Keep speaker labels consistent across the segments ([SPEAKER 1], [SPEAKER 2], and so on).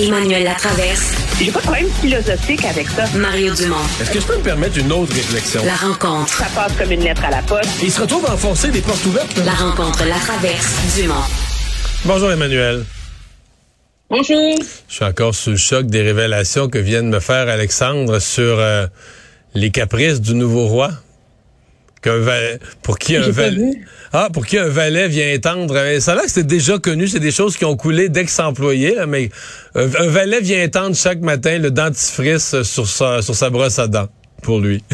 [SPEAKER 1] Emmanuel Latraverse.
[SPEAKER 2] J'ai pas de problème philosophique avec ça.
[SPEAKER 1] Mario Dumont.
[SPEAKER 3] Est-ce que je peux me permettre une autre réflexion?
[SPEAKER 1] La rencontre.
[SPEAKER 2] Ça passe comme une lettre à la poste.
[SPEAKER 3] Il se retrouve à enfoncer des portes ouvertes.
[SPEAKER 1] La rencontre, la traverse, Dumont.
[SPEAKER 3] Bonjour Emmanuel.
[SPEAKER 2] Bonjour.
[SPEAKER 3] Je suis encore sous le choc des révélations que vient de me faire Alexandre sur euh, les caprices du nouveau roi. Qu'un valet, pour qui un valet, ah, pour qui un valet vient étendre. euh, Ça que c'est déjà connu, c'est des choses qui ont coulé d'ex-employés, là, mais euh, un valet vient étendre chaque matin le dentifrice sur sa, sur sa brosse à dents pour lui.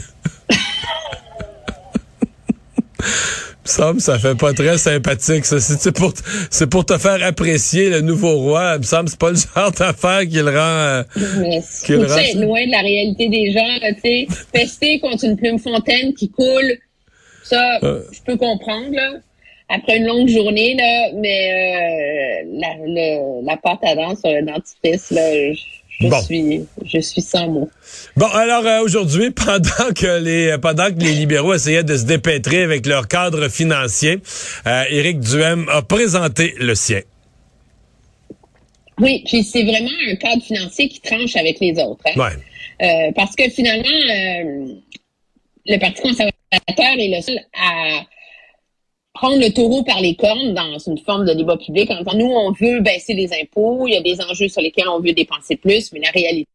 [SPEAKER 3] que ça fait pas très sympathique. Ça. C'est, pour, c'est pour te faire apprécier le nouveau roi. Il me semble que c'est pas le genre d'affaire qui le rend. euh,
[SPEAKER 4] Mais être loin de la réalité des gens, là, tu sais. Pester contre une plume fontaine qui coule, ça,
[SPEAKER 3] Euh.
[SPEAKER 4] je peux comprendre, là. Après une longue journée, là, mais euh, la, le- la pâte à dents sur le dentifrice, là, je, je
[SPEAKER 3] Bon.
[SPEAKER 4] suis je suis sans mots.
[SPEAKER 3] Bon, alors euh, aujourd'hui, pendant que les pendant que les libéraux essayaient de se dépêtrer avec leur cadre financier, euh, Éric Duhem a présenté le sien.
[SPEAKER 4] Oui, puis c'est vraiment un cadre financier qui tranche avec les autres. hein.
[SPEAKER 3] Ouais.
[SPEAKER 4] Euh, parce que finalement, le Parti conservateur est le seul à prendre le taureau par les cornes dans une forme de débat public. En disant, nous, on veut baisser les impôts, il y a des enjeux sur lesquels on veut dépenser plus, mais la réalité,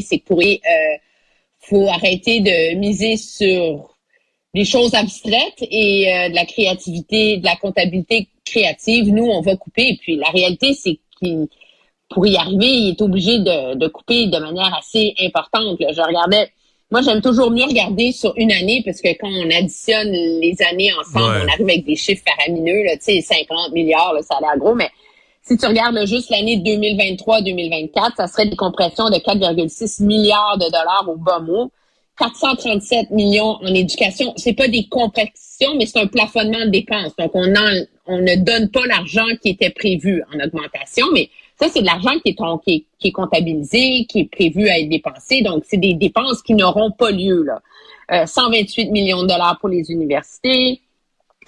[SPEAKER 4] c'est que euh, faut arrêter de miser sur des choses abstraites et euh, de la créativité, de la comptabilité créative. Nous, on va couper. Et puis la réalité, c'est qu'il pour y arriver, il est obligé de, couper de manière assez importante. Je regardais, moi j'aime toujours mieux regarder sur une année parce que quand on additionne les années ensemble,
[SPEAKER 3] Ouais.
[SPEAKER 4] on arrive avec des chiffres faramineux, là, tu sais, 50 milliards, là, ça a l'air gros, mais si tu regardes là, juste l'année 2023-2024, ça serait des compressions de 4,6 milliards de dollars au bas mot. 437 millions en éducation. C'est pas des compressions, mais c'est un plafonnement de dépenses. Donc, on, en- on ne donne pas l'argent qui était prévu en augmentation, mais ça, c'est de l'argent qui est, comptabilisé, qui est prévu à être dépensé. Donc, c'est des dépenses qui n'auront pas lieu. Là. Euh, 128 millions de dollars pour les universités,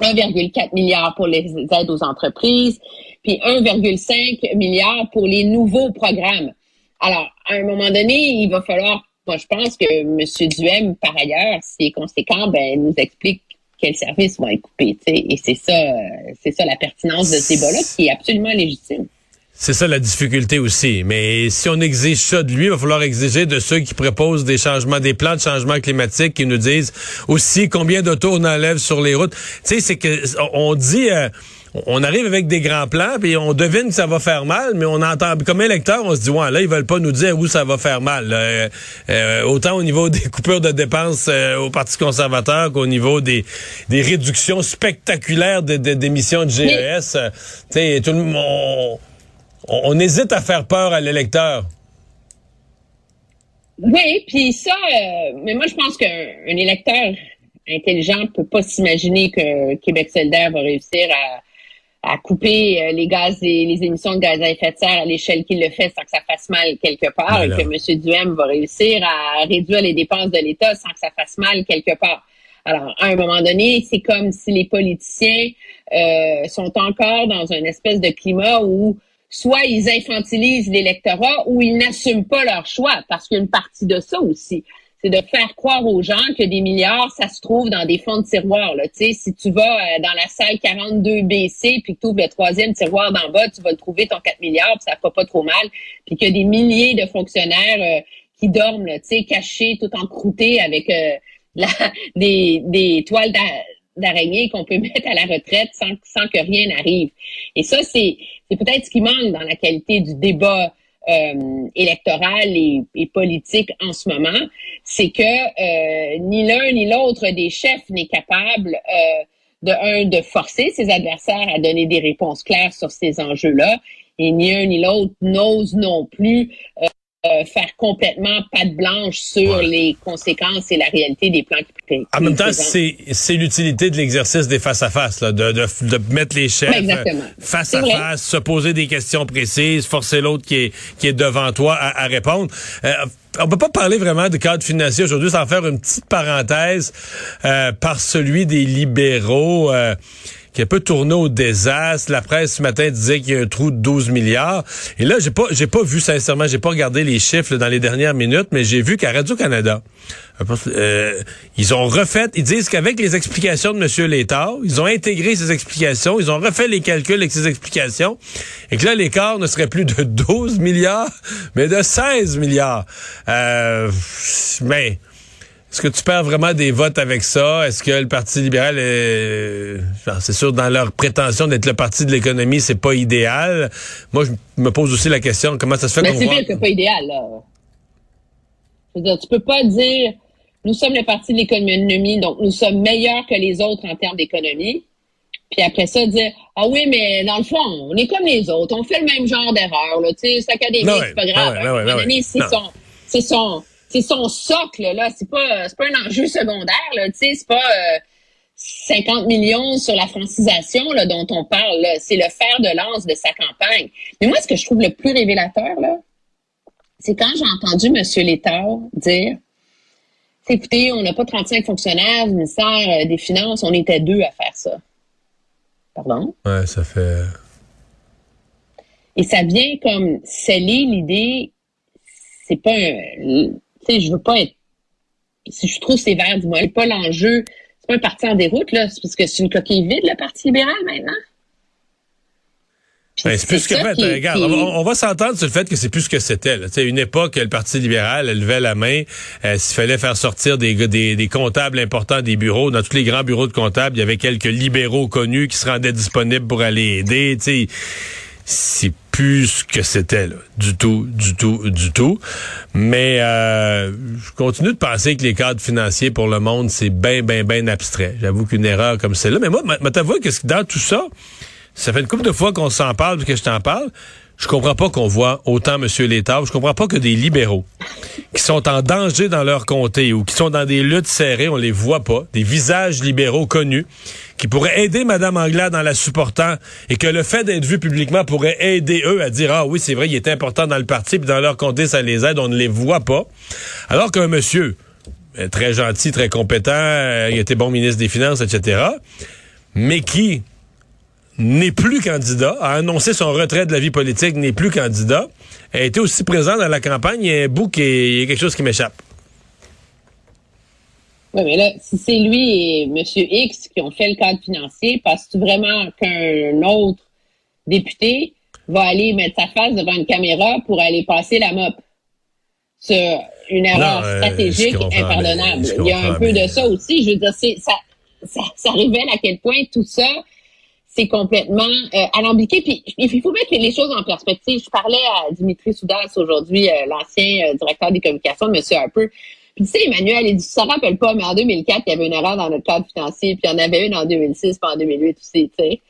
[SPEAKER 4] 1,4 milliard pour les aides aux entreprises, puis 1,5 milliard pour les nouveaux programmes. Alors, à un moment donné, il va falloir, moi je pense que M. Duhem, par ailleurs, s'il est conséquent, ben, nous explique quels services vont être coupés. Et c'est ça, c'est ça la pertinence de ce débat-là qui est absolument légitime.
[SPEAKER 3] C'est ça la difficulté aussi. Mais si on exige ça de lui, il va falloir exiger de ceux qui proposent des changements, des plans de changement climatique, qui nous disent aussi combien d'autos on enlève sur les routes. Tu sais, c'est que on dit. euh, on arrive avec des grands plans, puis on devine que ça va faire mal, mais on entend, comme électeur, on se dit, ouais, là, ils veulent pas nous dire où ça va faire mal. là. Euh, euh, autant au niveau des coupures de dépenses euh, au Parti conservateur qu'au niveau des, des réductions spectaculaires de- de- d'émissions de GES. Tu sais, tout le monde... on- hésite à faire peur à l'électeur.
[SPEAKER 4] Oui, puis ça, euh, mais moi je pense qu'un un électeur intelligent peut pas s'imaginer que Québec solidaire va réussir à, à couper euh, les gaz et les émissions de gaz à effet de serre à l'échelle qu'il le fait sans que ça fasse mal quelque part,
[SPEAKER 3] Voilà.
[SPEAKER 4] et que M. Duhem va réussir à réduire les dépenses de l'État sans que ça fasse mal quelque part. Alors, à un moment donné, c'est comme si les politiciens euh, sont encore dans un espèce de climat où soit ils infantilisent l'électorat ou ils n'assument pas leur choix, parce qu'il y a une partie de ça aussi. C'est de faire croire aux gens que des milliards, ça se trouve dans des fonds de tiroir. Là. Si tu vas euh, dans la salle 42BC puis que tu ouvres le troisième tiroir d'en bas, tu vas le trouver ton 4 milliards, puis ça fera pas trop mal. Puis qu'il y a des milliers de fonctionnaires euh, qui dorment, là, cachés, tout encroutés avec euh, des, des toiles d'a- d'araignée qu'on peut mettre à la retraite sans, sans que rien n'arrive. Et ça, c'est peut-être ce qui manque dans la qualité du débat euh, électoral et, et politique en ce moment, c'est que euh, ni l'un ni l'autre des chefs n'est capable euh, de un de forcer ses adversaires à donner des réponses claires sur ces enjeux-là, et ni un ni l'autre n'ose non plus euh, euh, faire complètement patte blanche sur
[SPEAKER 3] Ouais.
[SPEAKER 4] les conséquences et la réalité des plans qui
[SPEAKER 3] En même temps, c'est l'utilité de l'exercice des face-à-face, de, de, de mettre les chefs euh, face à
[SPEAKER 4] vrai.
[SPEAKER 3] face, se poser des questions précises, forcer l'autre qui est, qui est devant toi à, à répondre. Euh, on peut pas parler vraiment de cadre financier aujourd'hui sans faire une petite parenthèse euh, par celui des libéraux. Euh, qui a peu tourné au désastre. La presse ce matin disait qu'il y a un trou de 12 milliards. Et là, j'ai pas, j'ai pas vu sincèrement, j'ai pas regardé les chiffres dans les dernières minutes, mais j'ai vu qu'à Radio Canada, euh, ils ont refait, ils disent qu'avec les explications de M. Létard, ils ont intégré ces explications, ils ont refait les calculs avec ces explications, et que là, l'écart ne serait plus de 12 milliards, mais de 16 milliards. Euh, mais est-ce que tu perds vraiment des votes avec ça? Est-ce que le Parti libéral est... C'est sûr, dans leur prétention d'être le parti de l'économie, c'est pas idéal. Moi, je me pose aussi la question, comment ça se fait
[SPEAKER 4] Mais
[SPEAKER 3] qu'on
[SPEAKER 4] c'est
[SPEAKER 3] voit...
[SPEAKER 4] que c'est pas idéal, là. Je veux dire, tu peux pas dire, nous sommes le parti de l'économie, donc nous sommes meilleurs que les autres en termes d'économie. Puis après ça, dire, ah oui, mais dans le fond, on est comme les autres, on fait le même genre d'erreur, là. Tu sais, c'est académique, c'est pas grave. c'est son, c'est son, socle, là. C'est pas, c'est pas un enjeu secondaire, là. Tu sais, c'est pas, euh, 50 millions sur la francisation là, dont on parle, c'est le fer de lance de sa campagne. Mais moi, ce que je trouve le plus révélateur, là, c'est quand j'ai entendu M. Létard dire écoutez, on n'a pas 35 fonctionnaires du ministère euh, des Finances, on était deux à faire ça. Pardon?
[SPEAKER 3] Ouais, ça fait...
[SPEAKER 4] Et ça vient comme sceller l'idée, c'est pas un. Tu sais, je veux pas être. Si je trouve sévère, du moins, c'est pas l'enjeu. C'est pas un parti en déroute, là. C'est parce que c'est une coquille vide, le Parti libéral, maintenant.
[SPEAKER 3] Ben, c'est plus que
[SPEAKER 4] ça
[SPEAKER 3] fait.
[SPEAKER 4] qui-
[SPEAKER 3] regarde,
[SPEAKER 4] qui-
[SPEAKER 3] on, va- on va s'entendre sur le fait que c'est plus ce que c'était. une époque, le Parti libéral elle levait la main. euh, S'il fallait faire sortir des, des, des comptables importants des bureaux, dans tous les grands bureaux de comptables, il y avait quelques libéraux connus qui se rendaient disponibles pour aller aider. C'est plus ce que c'était. Du tout, du tout, du tout. Mais euh, je continue de penser que les cadres financiers pour le monde, c'est bien, bien, bien abstrait. J'avoue qu'une erreur comme celle-là. Mais moi, t'avouer que dans tout ça, ça fait une couple de fois qu'on s'en parle, que je t'en parle. Je comprends pas qu'on voit autant M. Létard. Je comprends pas que des libéraux qui sont en danger dans leur comté ou qui sont dans des luttes serrées, on les voit pas. Des visages libéraux connus qui pourraient aider Mme Anglade en la supportant et que le fait d'être vu publiquement pourrait aider eux à dire, ah oui, c'est vrai, il est important dans le parti, puis dans leur comté, ça les aide. On ne les voit pas. Alors qu'un monsieur, euh, très gentil, très compétent, euh, il était bon ministre des Finances, etc., mais qui n'est plus candidat, a annoncé son retrait de la vie politique, n'est plus candidat, a été aussi présent dans la campagne. Il y a un bout qui est, il y a quelque chose qui m'échappe.
[SPEAKER 4] Oui, mais là, si c'est lui et M. X qui ont fait le cadre financier, penses-tu vraiment qu'un autre député va aller mettre sa face devant une caméra pour aller passer la mop? C'est une erreur
[SPEAKER 3] Non, euh,
[SPEAKER 4] stratégique impardonnable. Il y a un peu de ça aussi. Je veux dire, c'est, ça, ça, ça révèle à quel point tout ça, c'est complètement euh, alambiqué. Puis il faut mettre les choses en perspective. Je parlais à Dimitri Soudas aujourd'hui, euh, l'ancien euh, directeur des communications de M. Harper. Puis tu sais, Emmanuel, il dit, tu te rappelles pas, mais en 2004, il y avait une erreur dans notre cadre financier, puis il y en avait une en 2006, puis en 2008 aussi, tu sais.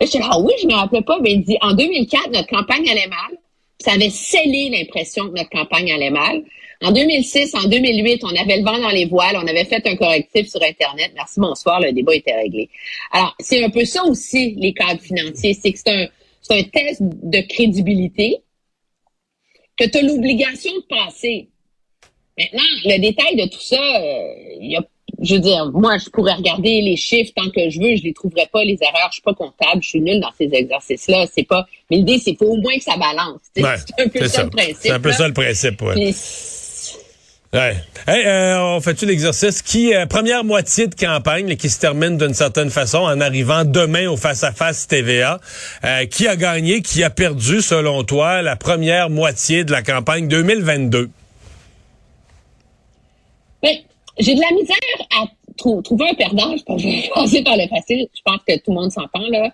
[SPEAKER 4] Je dis, ah oui, je me rappelais pas, mais il dit, en 2004, notre campagne allait mal. Ça avait scellé l'impression que notre campagne allait mal. En 2006, en 2008, on avait le vent dans les voiles, on avait fait un correctif sur Internet. Merci, bonsoir, le débat était réglé. Alors, c'est un peu ça aussi, les cadres financiers. C'est que c'est un, c'est un test de crédibilité que tu as l'obligation de passer. Maintenant, le détail de tout ça, euh, y a, je veux dire, moi, je pourrais regarder les chiffres tant que je veux, je les trouverai pas, les erreurs, je suis pas comptable, je suis nulle dans ces exercices-là, c'est pas, mais l'idée, c'est faut au moins que ça balance.
[SPEAKER 3] Ouais,
[SPEAKER 4] c'est un peu ça, le principe.
[SPEAKER 3] C'est un peu ça le principe, ouais.
[SPEAKER 4] Puis,
[SPEAKER 3] Ouais. Hey, euh, on fait-tu l'exercice? Qui, euh, première moitié de campagne, qui se termine d'une certaine façon en arrivant demain au face-à-face TVA. Euh, qui a gagné, qui a perdu, selon toi, la première moitié de la campagne 2022?
[SPEAKER 4] Ben, j'ai de la misère à trou- trouver un perdant. Je pense que je vais passer par le facile. Je pense que tout le monde s'entend, là.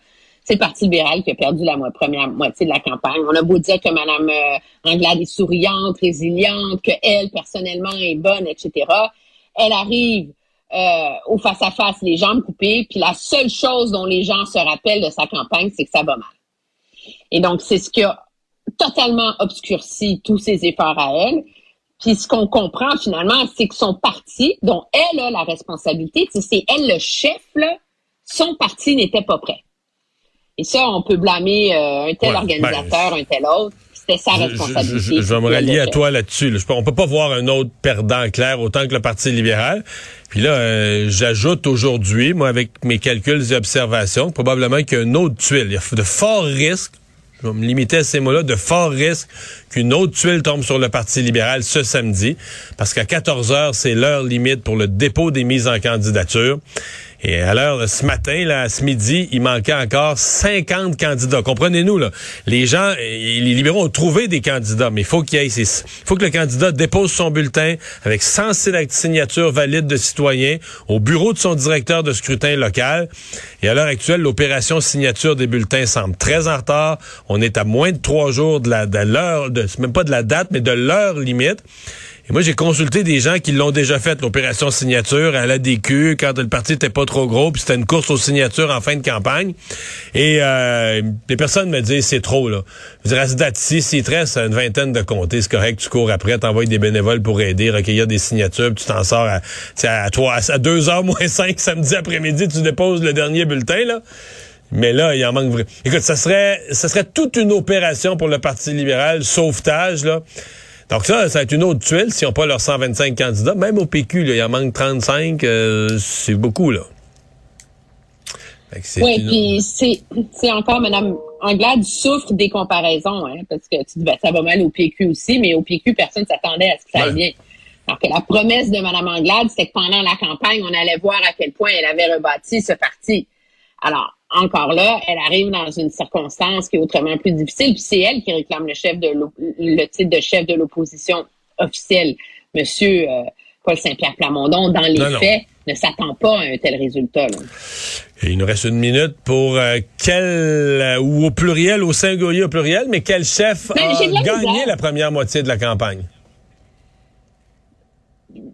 [SPEAKER 4] C'est le Parti libéral qui a perdu la première moitié de la campagne. On a beau dire que Mme euh, Anglade est souriante, résiliente, qu'elle, personnellement, est bonne, etc. Elle arrive euh, au face-à-face, les jambes coupées, puis la seule chose dont les gens se rappellent de sa campagne, c'est que ça va mal. Et donc, c'est ce qui a totalement obscurci tous ses efforts à elle. Puis ce qu'on comprend finalement, c'est que son parti, dont elle a la responsabilité, c'est elle le chef, là, son parti n'était pas prêt. Et ça, on peut blâmer euh, un tel
[SPEAKER 3] Ouais,
[SPEAKER 4] organisateur, un tel autre. c'était sa responsabilité.
[SPEAKER 3] je- je- je vais me rallier à toi là-dessus. là. On peut pas voir un autre perdant clair autant que le Parti libéral. Puis là, euh, j'ajoute aujourd'hui, moi, avec mes calculs et observations, probablement qu'il y a une autre tuile. Il y a de forts risques, je vais me limiter à ces mots-là, de forts risques qu'une autre tuile tombe sur le Parti libéral ce samedi. Parce qu'à 14 heures, c'est l'heure limite pour le dépôt des mises en candidature. Et à l'heure, ce matin, là, ce midi, il manquait encore 50 candidats. Comprenez-nous, là. Les gens, les libéraux ont trouvé des candidats, mais il faut qu'il y ait, faut que le candidat dépose son bulletin avec 100 signatures valides de citoyens au bureau de son directeur de scrutin local. Et à l'heure actuelle, l'opération signature des bulletins semble très en retard. On est à moins de trois jours de la, de l'heure, de, même pas de la date, mais de l'heure limite. Et moi, j'ai consulté des gens qui l'ont déjà fait, l'opération signature à la DQ, quand le parti était pas trop gros, puis c'était une course aux signatures en fin de campagne. Et euh, les personnes me disent, c'est trop, là. Je dire, à cette date-ci, s'il te reste une vingtaine de comtés, c'est correct, tu cours après, t'envoies des bénévoles pour aider, recueillir des signatures, puis tu t'en sors à, à, trois, à 2 heures moins 5 samedi après-midi, tu déposes le dernier bulletin, là. Mais là, il en manque vraiment. Écoute, ça serait, ça serait toute une opération pour le Parti libéral, sauvetage, là. Donc ça, ça va être une autre tuile s'ils n'ont pas leurs 125 candidats. Même au PQ, là, il en manque 35. euh, c'est beaucoup, là.
[SPEAKER 4] Oui, puis c'est encore, Mme Anglade souffre des comparaisons, hein, parce que tu dis, ben, ça va mal au PQ aussi, mais au PQ, personne s'attendait à ce que ça aille bien. Alors que la promesse de Mme Anglade, c'était que pendant la campagne, on allait voir à quel point elle avait rebâti ce parti. Alors, encore là, elle arrive dans une circonstance qui est autrement plus difficile, puis c'est elle qui réclame le chef de l'op- le titre de chef de l'opposition officielle. Monsieur euh, Paul Saint-Pierre Plamondon, dans les
[SPEAKER 3] Non, non.
[SPEAKER 4] faits, ne s'attend pas à un tel résultat. Là.
[SPEAKER 3] Et il nous reste une minute pour euh, quel, euh, ou au pluriel, au singulier au pluriel, mais quel chef
[SPEAKER 4] Ben,
[SPEAKER 3] a gagné
[SPEAKER 4] misère.
[SPEAKER 3] la première moitié de la campagne?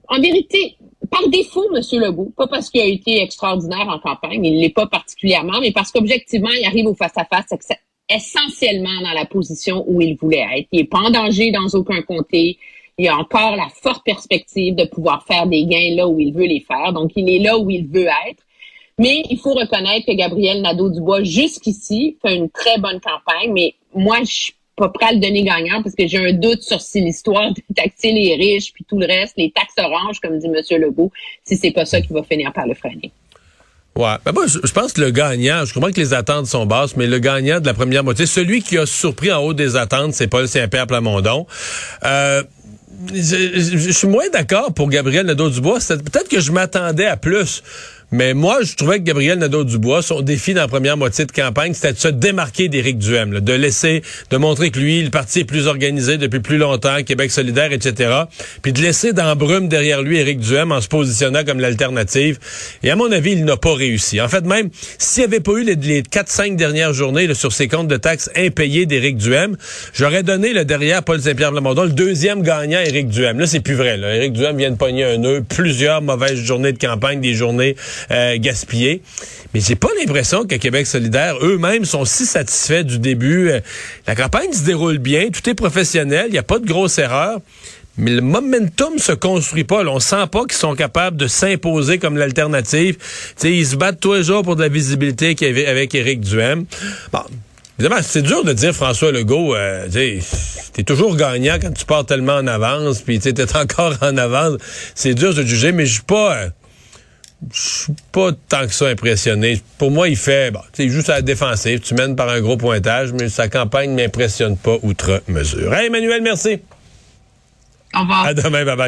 [SPEAKER 4] en vérité, par défaut, M. Legault, pas parce qu'il a été extraordinaire en campagne, il ne l'est pas particulièrement, mais parce qu'objectivement, il arrive au face-à-face ex- essentiellement dans la position où il voulait être. Il n'est pas en danger dans aucun comté. Il a encore la forte perspective de pouvoir faire des gains là où il veut les faire. Donc, il est là où il veut être. Mais il faut reconnaître que Gabriel Nadeau-Dubois, jusqu'ici, fait une très bonne campagne. Mais moi, je suis pas prêt à le donner gagnant parce que j'ai un doute sur si l'histoire de taxer les riches puis tout le reste, les taxes oranges, comme dit M. Legault, si c'est pas ça qui va finir par le freiner.
[SPEAKER 3] Ouais. Ben moi, je, pense que le gagnant, je comprends que les attentes sont basses, mais le gagnant de la première moitié, celui qui a surpris en haut des attentes, c'est Paul Saint-Pierre Plamondon. Euh, je, je- je suis moins d'accord pour Gabriel Nadeau-Dubois. Peut-être que je m'attendais à plus. Mais moi, je trouvais que Gabriel Nadeau-Dubois, son défi dans la première moitié de campagne, c'était de se démarquer d'Éric Duhem, là, de laisser, de montrer que lui, le parti est plus organisé depuis plus longtemps, Québec solidaire, etc. Puis de laisser dans brume derrière lui Éric Duhem en se positionnant comme l'alternative. Et à mon avis, il n'a pas réussi. En fait, même s'il n'y avait pas eu les, les 4-5 dernières journées là, sur ses comptes de taxes impayés d'Éric Duhem, j'aurais donné le derrière Paul Saint-Pierre Plamondon le deuxième gagnant Éric Duhem. Là, c'est plus vrai. Là. Éric Duhem vient de pogner un nœud, plusieurs mauvaises journées de campagne, des journées euh. Mais j'ai pas l'impression que Québec solidaire eux-mêmes sont si satisfaits du début. Euh, La campagne se déroule bien, tout est professionnel, il n'y a pas de grosses erreurs. Mais le momentum se construit pas. là. On sent pas qu'ils sont capables de s'imposer comme l'alternative. Tu sais, ils se battent tous les jours pour de la visibilité qu'il y avait avec Éric Duhem. Bon, évidemment, c'est dur de dire François Legault, euh, t'es toujours gagnant quand tu pars tellement en avance, puis t'es encore en avance. C'est dur de juger, mais je suis pas... euh, je suis pas tant que ça impressionné. Pour moi, il fait, bon, tu joue sur la défensive. Tu mènes par un gros pointage, mais sa campagne m'impressionne pas outre mesure. Hey, Emmanuel, merci.
[SPEAKER 4] Au revoir.
[SPEAKER 3] À demain, bye bye.